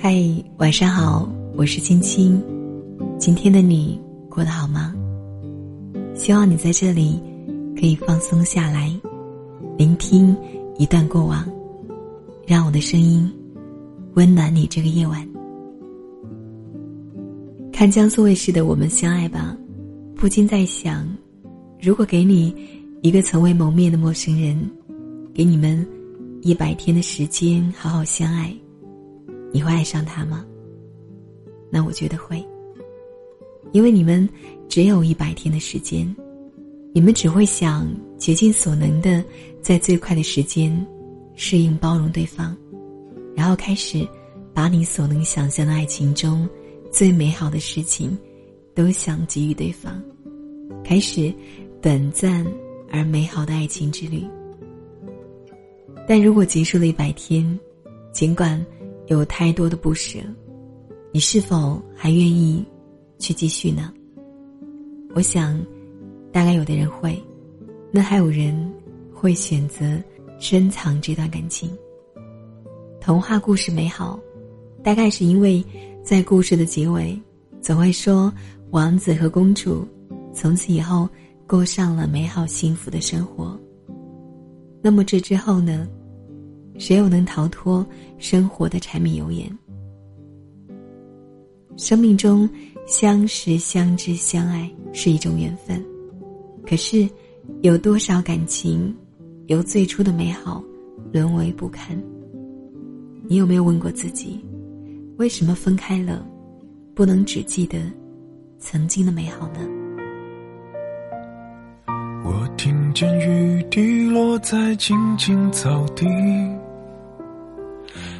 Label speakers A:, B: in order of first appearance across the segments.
A: 嗨，晚上好，我是青青。今天的你过得好吗？希望你在这里可以放松下来，聆听一段过往，让我的声音温暖你这个夜晚。看江苏卫视的《我们相爱吧》，不禁在想，如果给你一个从未谋面的陌生人，给你们一百天的时间好好相爱。你会爱上他吗？那我觉得会，因为你们只有一百天的时间，你们只会想竭尽所能的在最快的时间适应包容对方，然后开始把你所能想象的爱情中最美好的事情都想给予对方，开始短暂而美好的爱情之旅。但如果结束了一百天，尽管。有太多的不舍，你是否还愿意去继续呢？我想，大概有的人会，那还有人会选择深藏这段感情。童话故事美好，大概是因为在故事的结尾，总会说王子和公主从此以后过上了美好幸福的生活。那么这之后呢？谁又能逃脱生活的柴米油盐？生命中相识、相知、相爱是一种缘分，可是有多少感情由最初的美好沦为不堪？你有没有问过自己，为什么分开了，不能只记得曾经的美好呢？
B: 我听见雨滴落在青青草地。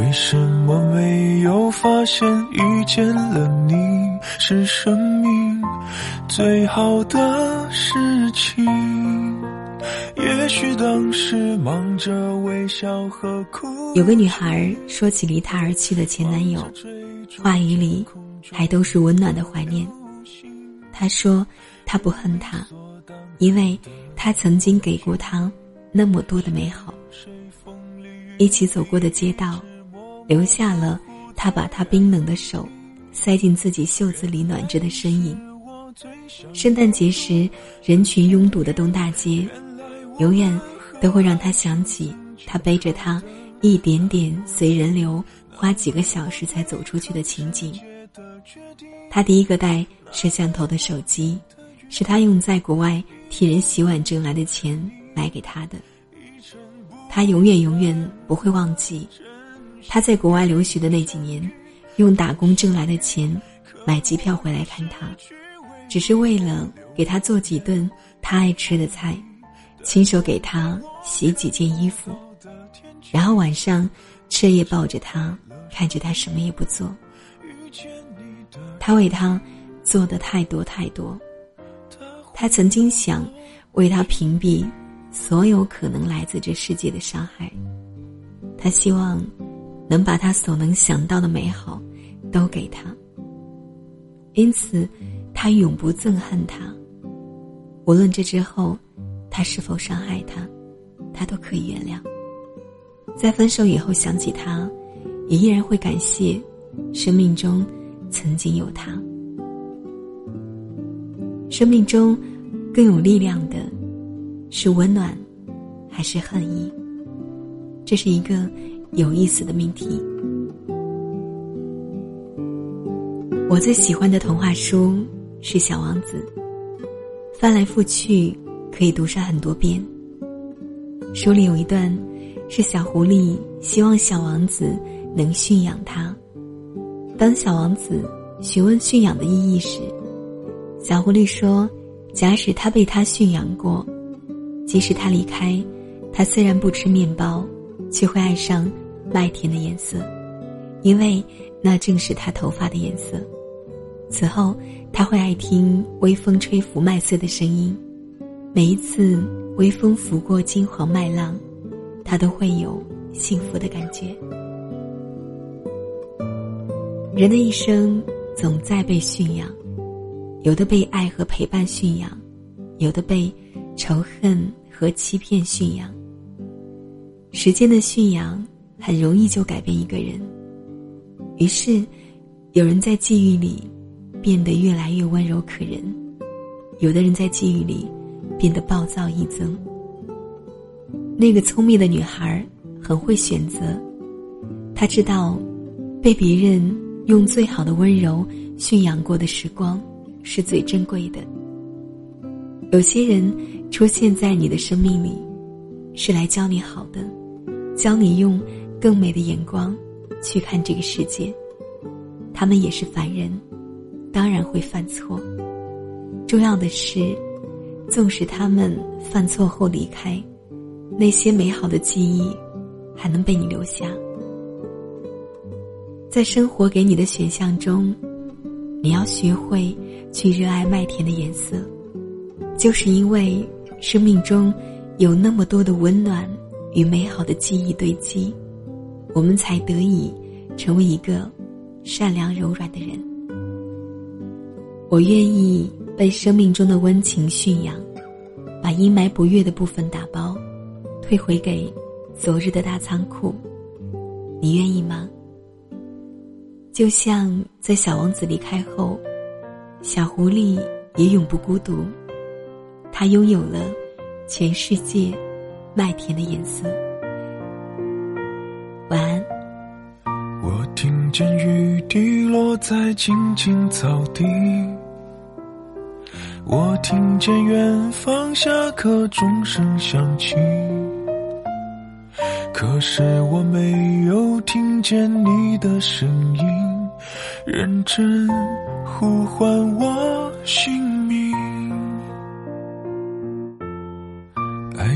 B: 为什么没有发现遇见了你是生命最好的事情？也许当时忙着微笑和哭。
A: 有个女孩说起离她而去的前男友，话语里还都是温暖的怀念。她说她不恨他，因为他曾经给过她那么多的美好，一起走过的街道。留下了他把他冰冷的手塞进自己袖子里暖着的身影。圣诞节时人群拥堵的东大街，永远都会让他想起他背着他一点点随人流花几个小时才走出去的情景。他第一个带摄像头的手机，是他用在国外替人洗碗挣来的钱买给他的。他永远永远不会忘记。他在国外留学的那几年，用打工挣来的钱买机票回来看他，只是为了给他做几顿他爱吃的菜，亲手给他洗几件衣服，然后晚上彻夜抱着他，看着他什么也不做。他为他做的太多太多，他曾经想为他屏蔽所有可能来自这世界的伤害，他希望。能把他所能想到的美好，都给他。因此，他永不憎恨他。无论这之后，他是否伤害他，他都可以原谅。在分手以后想起他，也依然会感谢生命中曾经有他。生命中更有力量的，是温暖，还是恨意？这是一个。有意思的命题。我最喜欢的童话书是《小王子》，翻来覆去可以读上很多遍。书里有一段，是小狐狸希望小王子能驯养它。当小王子询问驯养的意义时，小狐狸说：“假使他被他驯养过，即使他离开，他虽然不吃面包。”却会爱上麦田的颜色，因为那正是他头发的颜色。此后，他会爱听微风吹拂麦穗的声音，每一次微风拂过金黄麦浪，他都会有幸福的感觉。人的一生总在被驯养，有的被爱和陪伴驯养，有的被仇恨和欺骗驯养。时间的驯养很容易就改变一个人，于是，有人在际遇里。变得越来越温柔可人，有的人在际遇里变得暴躁易增。那个聪明的女孩很会选择，她知道被别人用最好的温柔驯养过的时光是最珍贵的。有些人出现在你的生命里，是来教你好的，教你用更美的眼光去看这个世界。他们也是凡人。当然会犯错，重要的是，纵使他们犯错后离开，那些美好的记忆还能被你留下。在生活给你的选项中，你要学会去热爱麦田的颜色，就是因为生命中有那么多的温暖与美好的记忆堆积，我们才得以成为一个善良柔软的人。我愿意被生命中的温情驯养，把阴霾不悦的部分打包，退回给昨日的大仓库。你愿意吗？就像在小王子离开后，小狐狸也永不孤独，它拥有了全世界麦田的颜色。晚安。
B: 我听见雨滴落在青青草地。我听见远方下课钟声响起，可是我没有听见你的声音，认真呼唤我姓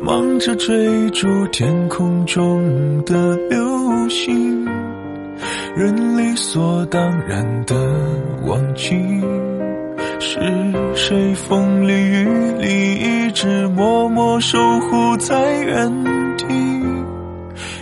B: 忙着追逐天空中的流星，人理所当然的忘记。是谁风里雨里一直默默守护在原地？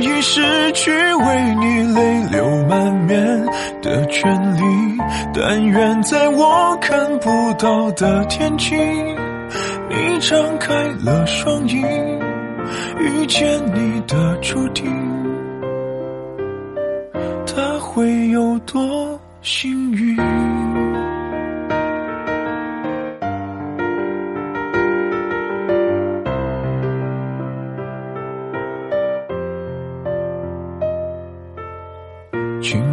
B: 已失去为你泪流满面的权利。但愿在我看不到的天际，你张开了双翼，遇见你的注定，他会有多幸运？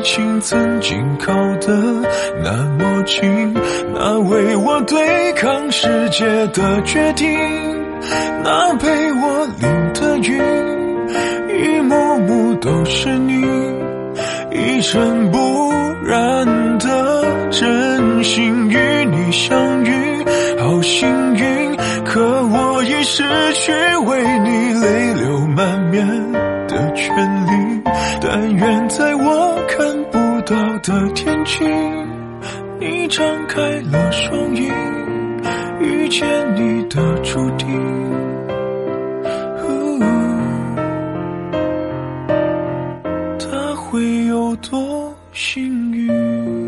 B: 爱情曾经靠得那么近，那为我对抗世界的决定，那陪我淋的雨，一幕幕都是你，一尘不染的真心与你相遇，好幸运。可我已失去为你泪流满面的权利。但愿的天气，你张开了双翼，遇见你的注定。他会有多幸运？